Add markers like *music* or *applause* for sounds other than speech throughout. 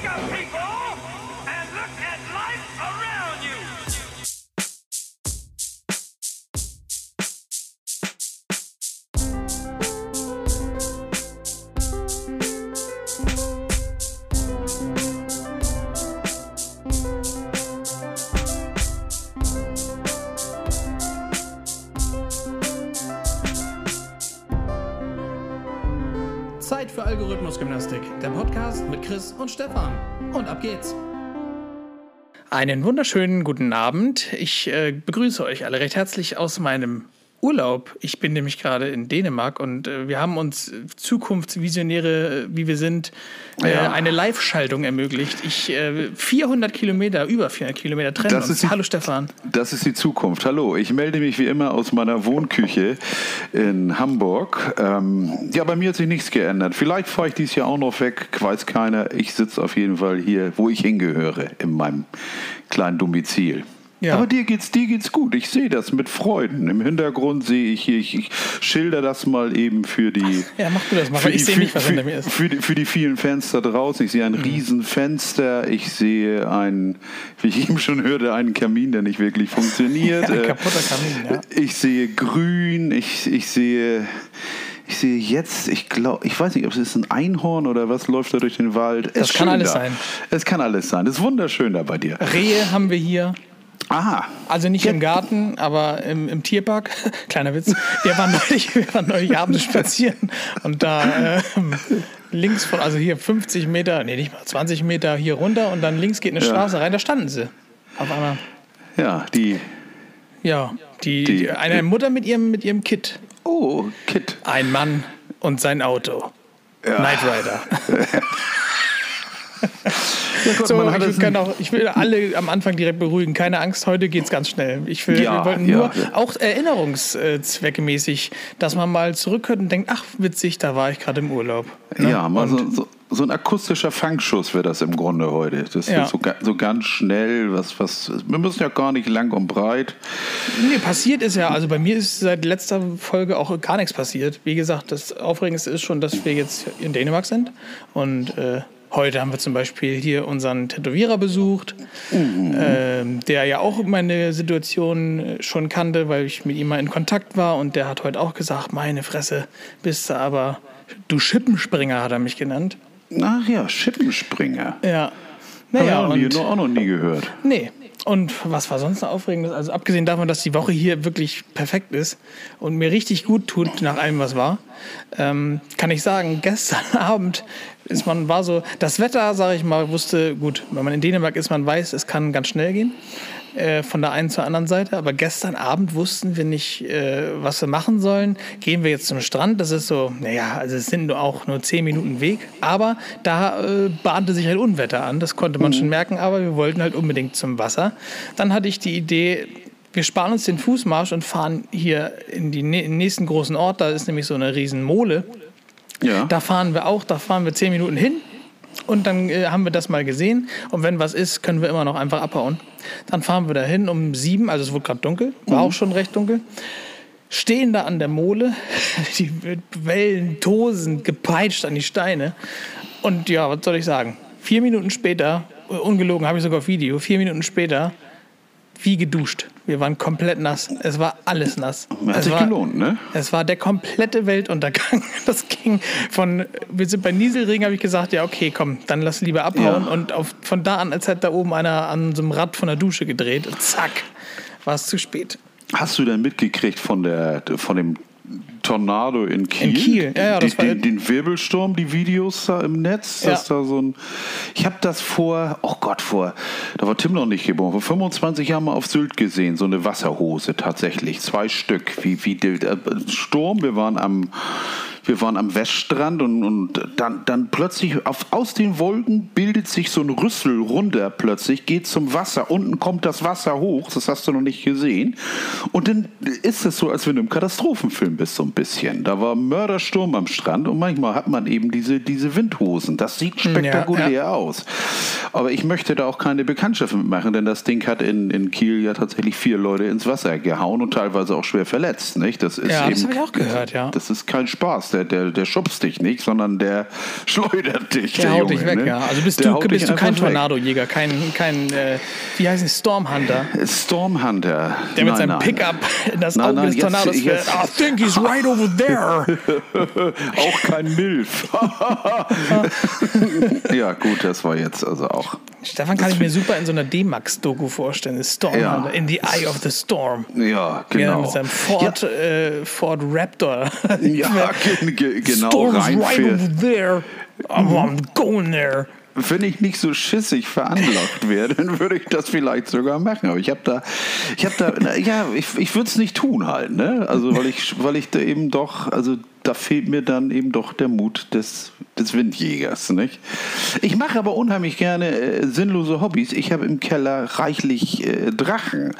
Take a Algorithmusgymnastik, der Podcast mit Chris und Stefan. Und ab geht's. Einen wunderschönen guten Abend. Ich äh, begrüße euch alle recht herzlich aus meinem Urlaub. Ich bin nämlich gerade in Dänemark und äh, wir haben uns äh, Zukunftsvisionäre, äh, wie wir sind, äh, Ja. eine Live-Schaltung ermöglicht. Ich äh, 400 Kilometer, über 400 Kilometer trennen Das uns. die- Hallo Stefan. Das ist die Zukunft. Hallo, ich melde mich wie immer aus meiner Wohnküche in Hamburg. Ähm, ja, bei mir hat sich nichts geändert. Vielleicht fahre ich dieses Jahr auch noch weg, weiß keiner. Ich sitze auf jeden Fall hier, wo ich hingehöre, in meinem kleinen Domizil. Ja. Aber dir geht's, dir geht's gut. Ich sehe das mit Freuden. Im Hintergrund sehe ich hier, ich, ich schilder das mal eben für die. Ja, mach du das mal, für die- für- nicht, für. Mhm. Für die, für die vielen Fans da draußen. Ich sehe ein Riesenfenster. Ich sehe ein, wie ich eben schon hörte, einen Kamin, der nicht wirklich funktioniert. *laughs* Ein Äh, kaputter Kamin, ja. Ich sehe grün. Ich, ich sehe. Ich sehe jetzt, ich glaube, ich weiß nicht, ob es ist ein Einhorn oder was läuft da durch den Wald. Das Ist kann alles da. sein. Es kann alles sein. Es ist wunderschön da bei dir. Rehe haben wir hier. Aha. Also nicht im Garten, aber im, im Tierpark. *laughs* Kleiner Witz. Wir waren neulich, *laughs* wir waren neulich abends spazieren und da ähm, links von, also hier 50 Meter, nee, nicht mal 20 Meter hier runter und dann links geht eine Straße rein, da standen sie. Auf einmal. Ja, die. Ja, die, Die- die eine Mutter mit ihrem, mit ihrem Kid. Oh, Kit. Ein Mann und sein Auto. Knight Rider. *laughs* So, man hat ich, es kann auch, ich will alle am Anfang direkt beruhigen. Keine Angst, heute geht's ganz schnell. Ich will, Ja, wir wollten ja. nur, auch erinnerungszwecke mäßig, dass man mal zurückhört und denkt, ach witzig, da war ich gerade im Urlaub. Ne? Ja, mal so, so, so ein akustischer Fangschuss wird das im Grunde heute. Das wird so, so ganz schnell, was, was, wir müssen ja gar nicht lang und breit. Nee, passiert ist ja, also bei mir ist seit letzter Folge auch gar nichts passiert. Wie gesagt, das Aufregendste ist schon, dass wir jetzt in Dänemark sind. Und äh, heute haben wir zum Beispiel hier unseren Tätowierer besucht, ähm, der ja auch meine Situation äh, schon kannte, weil ich mit ihm mal in Kontakt war. Und der hat heute auch gesagt, meine Fresse, bist du aber, du Schippenspringer hat er mich genannt. Ach ja, Schippenspringer. Ja. Naja, ich auch, nie, und- auch noch nie gehört. Nee. Und was war sonst noch aufregendes? Also abgesehen davon, dass die Woche hier wirklich perfekt ist und mir richtig gut tut nach allem, was war, ähm, kann ich sagen, *laughs* gestern Abend ist man war so, das Wetter, sage ich mal, wusste, gut, wenn man in Dänemark ist, man weiß, es kann ganz schnell gehen. Äh, von der einen zur anderen Seite. Aber gestern Abend wussten wir nicht, äh, was wir machen sollen. Gehen wir jetzt zum Strand? Das ist so, naja, also es sind nur auch nur zehn Minuten Weg. Aber da äh, bahnte sich halt Unwetter an. Das konnte man schon merken. Aber wir wollten halt unbedingt zum Wasser. Dann hatte ich die Idee, wir sparen uns den Fußmarsch und fahren hier in, die, in den nächsten großen Ort. Da ist nämlich so eine riesen Mole. Ja. Da fahren wir auch, da fahren wir zehn Minuten hin und dann äh, haben wir das mal gesehen. Und wenn was ist, können wir immer noch einfach abhauen. Dann fahren wir da hin um sieben, also es wurde gerade dunkel, war auch schon recht dunkel. Stehen da an der Mole, *laughs* die Wellen tosend gepeitscht an die Steine. Und ja, was soll ich sagen? Vier Minuten später, äh, ungelogen, habe ich sogar auf Video, vier Minuten später, wie geduscht. Wir waren komplett nass. Es war alles nass. Hat es sich war, gelohnt, ne? es war der komplette Weltuntergang. *laughs* Das ging von, wir sind bei Nieselregen, habe ich gesagt, ja, okay, komm, dann lass lieber abhauen. Ja. Und auf, von da an, als hätte da oben einer an so einem Rad von der Dusche gedreht. Und zack, war es zu spät. Hast du denn mitgekriegt von, der, von dem Tornado in Kiel? In Kiel, ja, ja, das die, war- den, den Wirbelsturm, die Videos da im Netz, Ja. dass da so ein. Ich habe das vor, oh Gott, vor, da war Tim noch nicht geboren, vor 25 Jahren mal auf Sylt gesehen, so eine Wasserhose tatsächlich, zwei Stück, wie, wie der äh, Sturm, wir waren am. Wir waren am Weststrand und, und dann, dann plötzlich auf, aus den Wolken bildet sich so ein Rüssel runter plötzlich, geht zum Wasser. Unten kommt das Wasser hoch, das hast du noch nicht gesehen. Und dann ist es so, als wenn du im Katastrophenfilm bist, so ein bisschen. Da war Mördersturm am Strand und manchmal hat man eben diese, diese Windhosen. Das sieht spektakulär ja. aus. Aber ich möchte da auch keine Bekanntschaft mitmachen, denn das Ding hat in, in Kiel ja tatsächlich vier Leute ins Wasser gehauen und teilweise auch schwer verletzt. Nicht? Das ist Ja, das eben, habe ich auch gehört, ja. Das ist kein Spaß. Der, der, der schubst dich nicht, sondern der *laughs* schleudert dich. Der haut Junge, dich weg, ne? ja. Also bist Der du, bist du kein. Tornadojäger, kein, kein äh, wie heißt es, Stormhunter, Stormhunter. der mit Nein, seinem nein. Pickup in das Nein, Auge des jetzt- Tornados fährt. jetzt- I think he's right over there. *laughs* auch kein Milf. *laughs* ja, gut, das war jetzt also auch. Stefan kann ich mir super in so einer D-Max-Doku vorstellen. Stormhunter, Ja. in the eye of the storm. Ja, genau. mit seinem Ford, äh, Ford Raptor. Ja, ge ge genau Storm is right reinfährt. there. I'm, I'm going there. Wenn ich nicht so schissig veranlagt wäre, dann würde ich das vielleicht sogar machen. Aber ich habe da, ich habe da, na, ja, ich, ich würde es nicht tun halt, ne? Also weil ich, weil ich da eben doch, also da fehlt mir dann eben doch der Mut des, des Windjägers, nicht? Ich mache aber unheimlich gerne äh, sinnlose Hobbys. Ich habe im Keller reichlich äh, Drachen.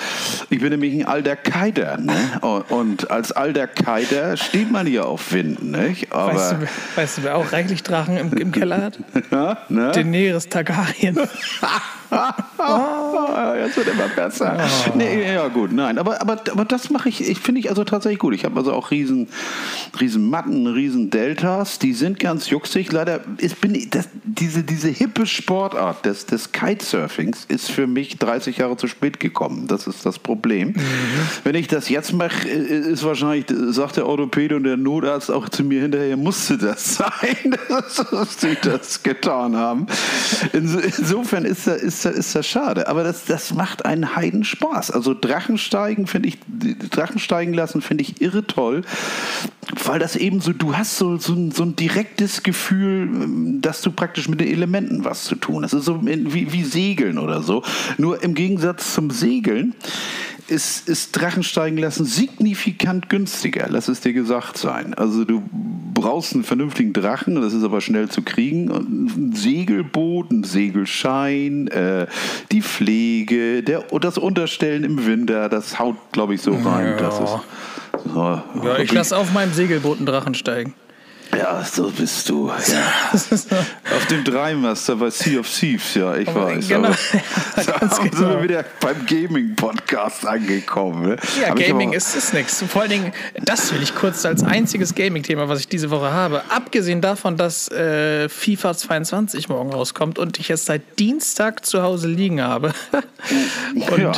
Ich bin nämlich ein alter Keider, ne? Und, und als alter Keider steht man ja auf Wind, nicht? Aber Weißt du, weißt du, wer auch reichlich Drachen im, im Keller hat? *laughs* ja, ne? Daenerys Targaryen. *laughs* Ah, jetzt wird immer besser. Nee, ja gut, nein, aber, aber, aber das mache ich, ich finde ich also tatsächlich gut. Ich habe also auch riesen, riesen Matten, riesen Deltas, die sind ganz jucksig. Leider ist, bin ich, das, diese, diese hippe Sportart des, des Kitesurfings ist für mich 30 Jahre zu spät gekommen. Das ist das Problem. Wenn ich das jetzt mache, ist wahrscheinlich, sagt der Orthopäde und der Notarzt auch zu mir hinterher, musste das *laughs* sein, dass sie das getan haben. Inso- Insofern ist das, ist das, ist das schade. Aber das, das macht einen Heidenspaß. Also Drachensteigen finde ich, Drachensteigen lassen finde ich irre toll, weil das eben so, du hast so, so, ein, so ein direktes Gefühl, dass du praktisch mit den Elementen was zu tun hast. Das ist so wie, wie Segeln oder so. Nur im Gegensatz zum Segeln ist, ist Drachensteigen lassen signifikant günstiger. Lass es dir gesagt sein. Also du brauchst einen vernünftigen Drachen, das ist aber schnell zu kriegen. Ein Segelboot, ein Segelschein, äh, die Pflege, der, das Unterstellen im Winter, das haut, glaube ich, so rein. Ja. Das ist, so, Ja, ich lasse auf meinem Segelboot einen Drachen steigen. ja, so bist du. Ja. Auf dem Dreimaster bei Sea of Thieves, ja, ich weiß. genau. Aber, *laughs* da sind genau. wir wieder beim Gaming-Podcast angekommen. Ne? Ja, Hab Gaming aber- ist, ist nichts. Vor allen Dingen, das will ich kurz als einziges Gaming-Thema, was ich diese Woche habe. Abgesehen davon, dass äh, FIFA 22 morgen rauskommt und ich es seit Dienstag zu Hause liegen habe. *laughs* und, Ja.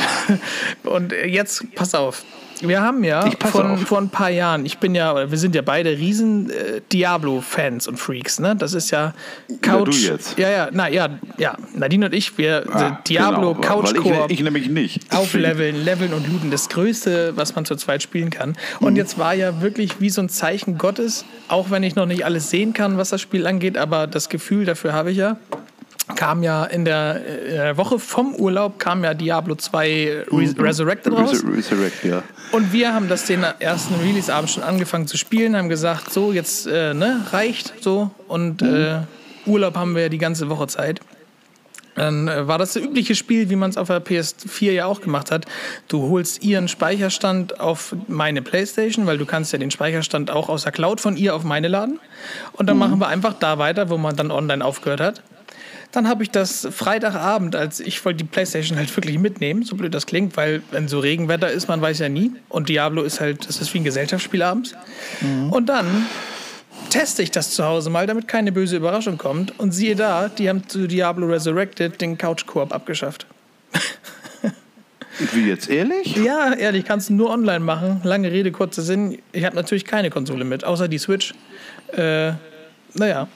und jetzt, pass auf. Wir haben ja von, vor ein paar Jahren, ich bin ja, wir sind ja beide riesen äh, Diablo-Fans und Freaks, ne? Das ist ja Couch. du jetzt. Ja, ja, na ja, ja. Nadine und ich, wir Ah, sind Diablo, genau, Couch Koop. ich, ich nämlich nicht. Aufleveln, leveln und looten. Das Größte, was man zu zweit spielen kann. Und jetzt war ja wirklich wie so ein Zeichen Gottes, auch wenn ich noch nicht alles sehen kann, was das Spiel angeht, aber das Gefühl dafür habe ich ja. Kam ja in der, äh, der Woche vom Urlaub kam ja Diablo 2 Re Resurrected raus. Resur- Resurrect, ja. Und wir haben das den ersten Release-Abend schon angefangen zu spielen, haben gesagt, so, jetzt äh, ne, reicht so. Und äh, Urlaub haben wir ja die ganze Woche Zeit. Dann äh, war das das übliche Spiel, wie man es auf der PS4 ja auch gemacht hat. Du holst ihren Speicherstand auf meine Playstation, weil du kannst ja den Speicherstand auch aus der Cloud von ihr auf meine laden. Und dann machen wir einfach da weiter, wo man dann online aufgehört hat. Dann habe ich das Freitagabend, als ich wollte die Playstation halt wirklich mitnehmen, so blöd das klingt, weil wenn so Regenwetter ist, man weiß ja nie. Und Diablo ist halt, das ist wie ein Gesellschaftsspiel abends. Und dann teste ich das zu Hause mal, damit keine böse Überraschung kommt. Und siehe da, die haben zu Diablo Resurrected den Couch Koop abgeschafft. Wie jetzt, ehrlich? Ja, ehrlich, kannst du nur online machen. Lange Rede, kurzer Sinn. Ich habe natürlich keine Konsole mit, außer die Switch. Äh, naja.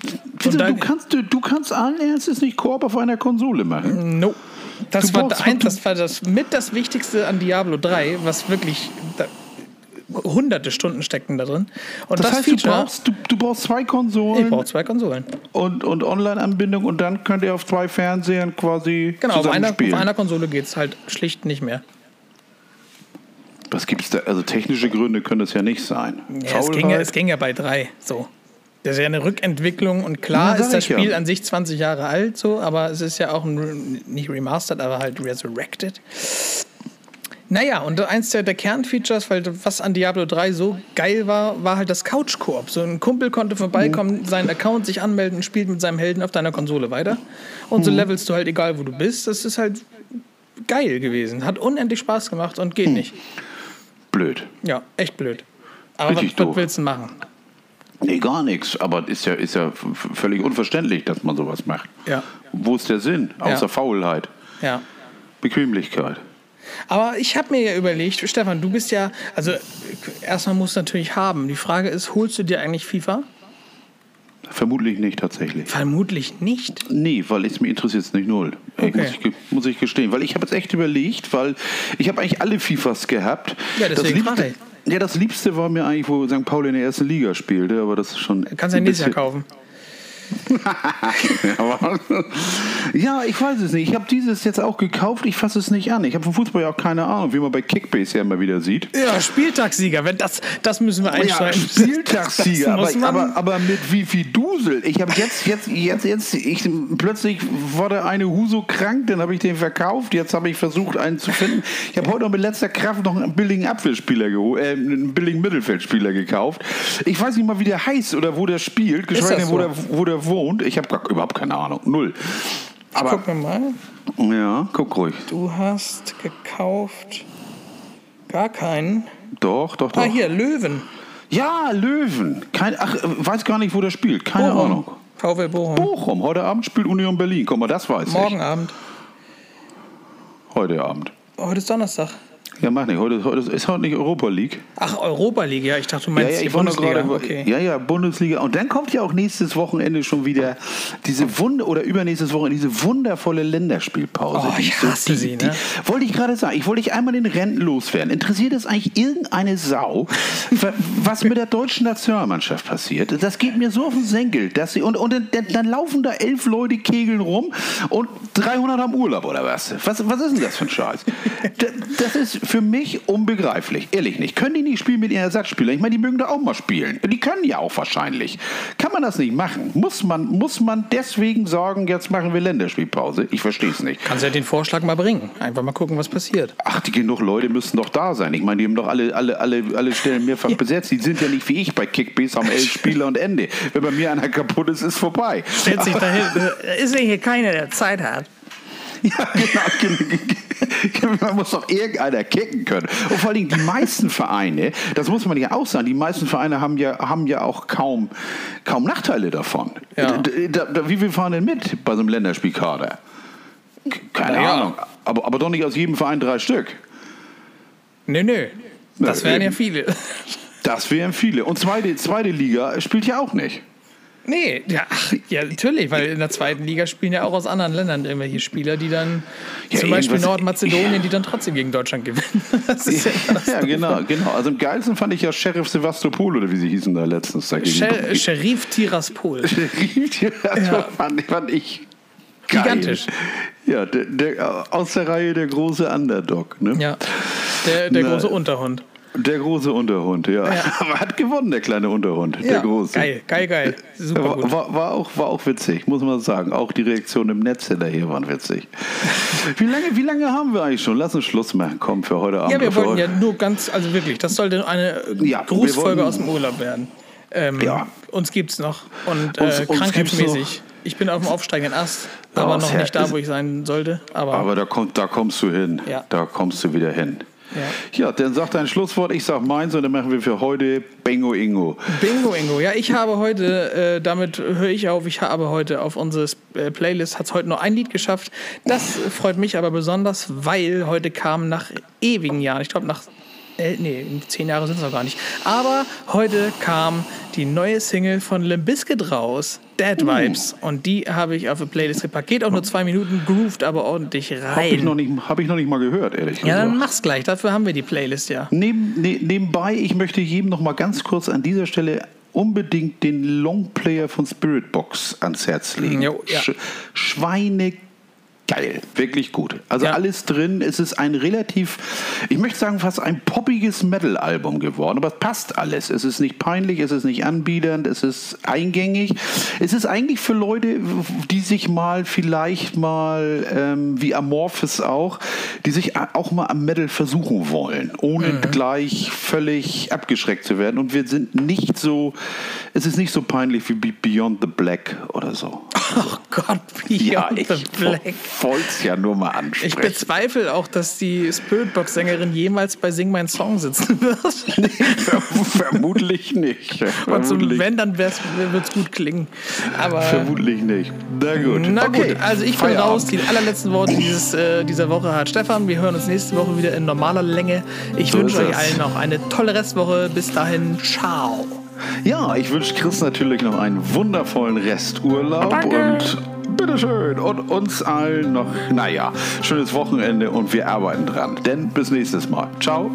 Da- du, kannst, du, du kannst allen Ernstes nicht Koop auf einer Konsole machen. No. Das Du war, ein, du- das war das mit das Wichtigste an Diablo 3, was wirklich da, hunderte Stunden steckten da drin. Und das, Das, heißt, du Feature, brauchst, du, du brauchst zwei ich Konsolen brauche zwei Konsolen. und, und Online-Anbindung und dann könnt ihr auf zwei Fernsehern quasi Genau, auf einer, auf einer Konsole geht es halt schlicht nicht mehr. Was gibt's da? Also technische Gründe können es ja nicht sein. Ja, es, ging ja, es ging ja bei drei so. Das ist ja eine Rückentwicklung und klar sag ist das ich ja. Spiel an sich 20 Jahre alt, so, aber es ist ja auch ein, nicht remastered, aber halt resurrected. Naja, und eins der, der Kernfeatures, weil was an Diablo 3 so geil war, war halt das Couch-Koop. So ein Kumpel konnte vorbeikommen, Mhm. seinen Account sich anmelden, spielt mit seinem Helden auf deiner Konsole weiter. Und so Mhm. levelst du halt egal, wo du bist. Das ist halt geil gewesen. Hat unendlich Spaß gemacht und Mhm. geht nicht. Blöd. Ja, echt blöd. Aber was, Richtig was doof. willst du machen? Nee, gar nichts. Aber ist ja, ist ja völlig unverständlich, dass man sowas macht. Ja. Wo ist der Sinn? Außer Ja. Faulheit. Ja. Bequemlichkeit. Aber ich habe mir ja überlegt, Stefan, du bist ja, also erstmal musst du natürlich haben. Die Frage ist, holst du dir eigentlich FIFA? Vermutlich nicht tatsächlich. Vermutlich nicht. Nee, weil es mir interessiert es nicht null. Okay. muss, ich, muss ich gestehen. Weil ich habe jetzt echt überlegt, weil ich habe eigentlich alle FIFAs gehabt. Ja, deswegen das Liebste, ja, das Liebste war mir eigentlich, wo St. Pauli in der ersten Liga spielte, aber das ist schon. Kannst du ja nächstes Jahr kaufen. Ja, *laughs* ja, ich weiß es nicht. Ich habe dieses jetzt auch gekauft. Ich fasse es nicht an. Ich habe vom Fußball ja auch keine Ahnung, wie man bei Kickbase ja immer wieder sieht. Ja, Spieltagssieger, wenn das, das müssen wir Ja, einschreiben. *laughs* Spieltagssieger, Das aber, aber, aber mit wie viel Dusel. Ich habe jetzt, jetzt, jetzt, jetzt, ich, plötzlich wurde eine Huso krank, dann habe ich den verkauft. Jetzt habe ich versucht, einen zu finden. Ich habe heute noch mit letzter Kraft noch einen billigen Abwehrspieler geholt, äh, einen billigen Mittelfeldspieler gekauft. Ich weiß nicht mal, wie der heißt oder wo der spielt, geschweige denn, wo, so? der, wo der wohnt. Ich habe überhaupt keine Ahnung. Null. Aber, Guck mir mal. ja, guck ruhig. Du hast gekauft gar keinen. Doch, doch, doch. Ah, hier, Löwen. Ja, Löwen. Kein, ach, weiß gar nicht, wo der spielt. Keine Ahnung. VW Bochum. Bochum. Heute Abend spielt Union Berlin. Guck mal, das weiß Morgen ich. Abend. Heute Abend. Heute ist Donnerstag. Ja, mach nicht. Heute, heute ist heute nicht Europa League. Ach, Europa League. Ja, ich dachte, du Ja, meinst ja, die war nur Bundesliga. gerade. okay. Ja, ja, Bundesliga. Und dann kommt ja auch nächstes Wochenende schon wieder diese Wunder oder übernächstes Wochenende diese wundervolle Länderspielpause. Oh, die ich so- hasse die, sie, die, ne? Wollte ich gerade sagen. Ich wollte dich einmal den Renten loswerden. Interessiert es eigentlich irgendeine Sau, was mit der deutschen Nationalmannschaft passiert? Das geht mir so auf den Senkel. Dass sie, und und dann, dann laufen da elf Leute kegeln rum und 300 haben Urlaub oder was? Was, was ist denn das für ein Scheiß? *laughs* D- Das ist für mich unbegreiflich. Ehrlich nicht. Können die nicht spielen mit ihren Ersatzspielern? Ich meine, die mögen da auch mal spielen. Die können ja auch wahrscheinlich. Kann man das nicht machen? Muss man, muss man deswegen sagen, jetzt machen wir Länderspielpause? Ich verstehe es nicht. Kannst ja den Vorschlag mal bringen. Einfach mal gucken, was passiert. Ach, die genug Leute müssten doch da sein. Ich meine, die haben doch alle, alle, alle, alle Stellen mehrfach besetzt. Die sind ja nicht wie ich bei Kickbase, haben elf *laughs* Spieler und Ende. Wenn bei mir einer kaputt ist, ist vorbei. Stellt sich dahin. *laughs* Ist ja hier keiner, der Zeit hat. Ja, genau. genau. *laughs* Man muss doch irgendeiner kicken können. Und vor allem die meisten Vereine, das muss man ja auch sagen, die meisten Vereine haben ja, haben ja auch kaum, kaum Nachteile davon. Ja. Da, da, wie viel fahren denn mit bei so einem Länderspielkader? Keine ja. Ahnung. Aber, aber doch nicht aus jedem Verein drei Stück. Nö, nö. Das wären ja eben. viele. Das wären viele. Und zweite, zweite Liga spielt ja auch nicht. Nee, ja, ach, ja, natürlich, weil in der zweiten Liga spielen ja auch aus anderen Ländern irgendwelche Spieler, die dann, Ja, zum Beispiel Nordmazedonien, die dann trotzdem gegen Deutschland gewinnen. *laughs* Das ist ja, Ja, genau, genau. Also am geilsten fand ich ja Sheriff Sevastopol oder wie sie hießen da letztens. Dagegen. Sher Sheriff Tiraspol. *laughs* Sheriff, Ja. fand, fand ich geil. Gigantisch. Ja, der, der, aus der Reihe der große Underdog. Ne? Ja, der, der große Unterhund. Der große Unterhund, ja. Ja. *laughs* Aber hat gewonnen, der kleine Unterhund. der Ja, große. geil, geil, geil. Super War, gut. war, war, auch, war auch witzig, muss man sagen. Auch die Reaktionen im Netz hinterher waren witzig. *laughs* Wie lange, wie lange haben wir eigentlich schon? Lass uns Schluss machen. Komm, für heute Abend. Ja, wir wollten ja nur ganz, also wirklich, das sollte eine Ja, Grußfolge aus dem Urlaub werden. Ähm, Ja. Uns gibt's noch. Und Uns- äh, uns krankheitsmäßig. Ich bin auf dem aufsteigenden Ast, aber noch nicht da, wo ich sein sollte. Aber, Aber da, kommt, da kommst du hin. Ja. Da kommst du wieder hin. Ja. Ja, dann sag dein Schlusswort, ich sag meins und dann machen wir für heute Bingo Ingo. Bingo, Ingo. Ja, ich habe heute, äh, damit höre ich auf, ich habe heute auf unsere äh, Playlist, hat es heute nur ein Lied geschafft. Das freut mich aber besonders, weil heute kam nach ewigen Jahren, ich glaube nach, äh, nee, zehn Jahre sind es noch gar nicht, aber heute kam die neue Single von Limp Bizkit raus, Dead Vibes. Und die habe ich auf die Playlist gepackt. Geht auch nur zwei Minuten, grooved aber ordentlich Habe ich, noch rein. nicht, hab ich noch nicht mal gehört, ehrlich Ja, dann gesagt. mach's gleich, dafür haben wir die Playlist ja. Neben, ne, nebenbei, ich möchte jedem noch mal ganz kurz an dieser Stelle unbedingt den Longplayer von Spiritbox ans Herz legen. Jo, ja. Sch Schweine geil, wirklich gut. Also Ja. alles drin. Es ist ein relativ, ich möchte sagen, fast ein poppiges Metal-Album geworden, aber es passt alles. Es ist nicht peinlich, es ist nicht anbiedernd, es ist eingängig. Es ist eigentlich für Leute, die sich mal vielleicht mal, ähm, wie Amorphis auch, die sich auch mal am Metal versuchen wollen, ohne Mhm. gleich völlig abgeschreckt zu werden. Und wir sind nicht so, es ist nicht so peinlich wie Beyond the Black oder so. *laughs* Oh Gott, Ja, Beyond ich the Black. Wollte es ja nur mal Ich ansprechen. bezweifle auch, dass die Spiritbox-Sängerin jemals bei Sing Mein Song sitzen wird. *laughs* Vermutlich nicht. Und so, wenn, dann wird es gut klingen. Aber vermutlich nicht. Na gut. na gut, Okay. also ich bin Feierabend. raus. Die allerletzten Worte dieses, äh, dieser Woche hat Stefan. Wir hören uns nächste Woche wieder in normaler Länge. Ich So wünsche euch allen noch eine tolle Restwoche. Bis dahin, ciao. Ja, ich wünsche Chris natürlich noch einen wundervollen Resturlaub Danke. und bitteschön und uns allen noch, naja, schönes Wochenende und wir arbeiten dran. Denn bis nächstes Mal. Ciao.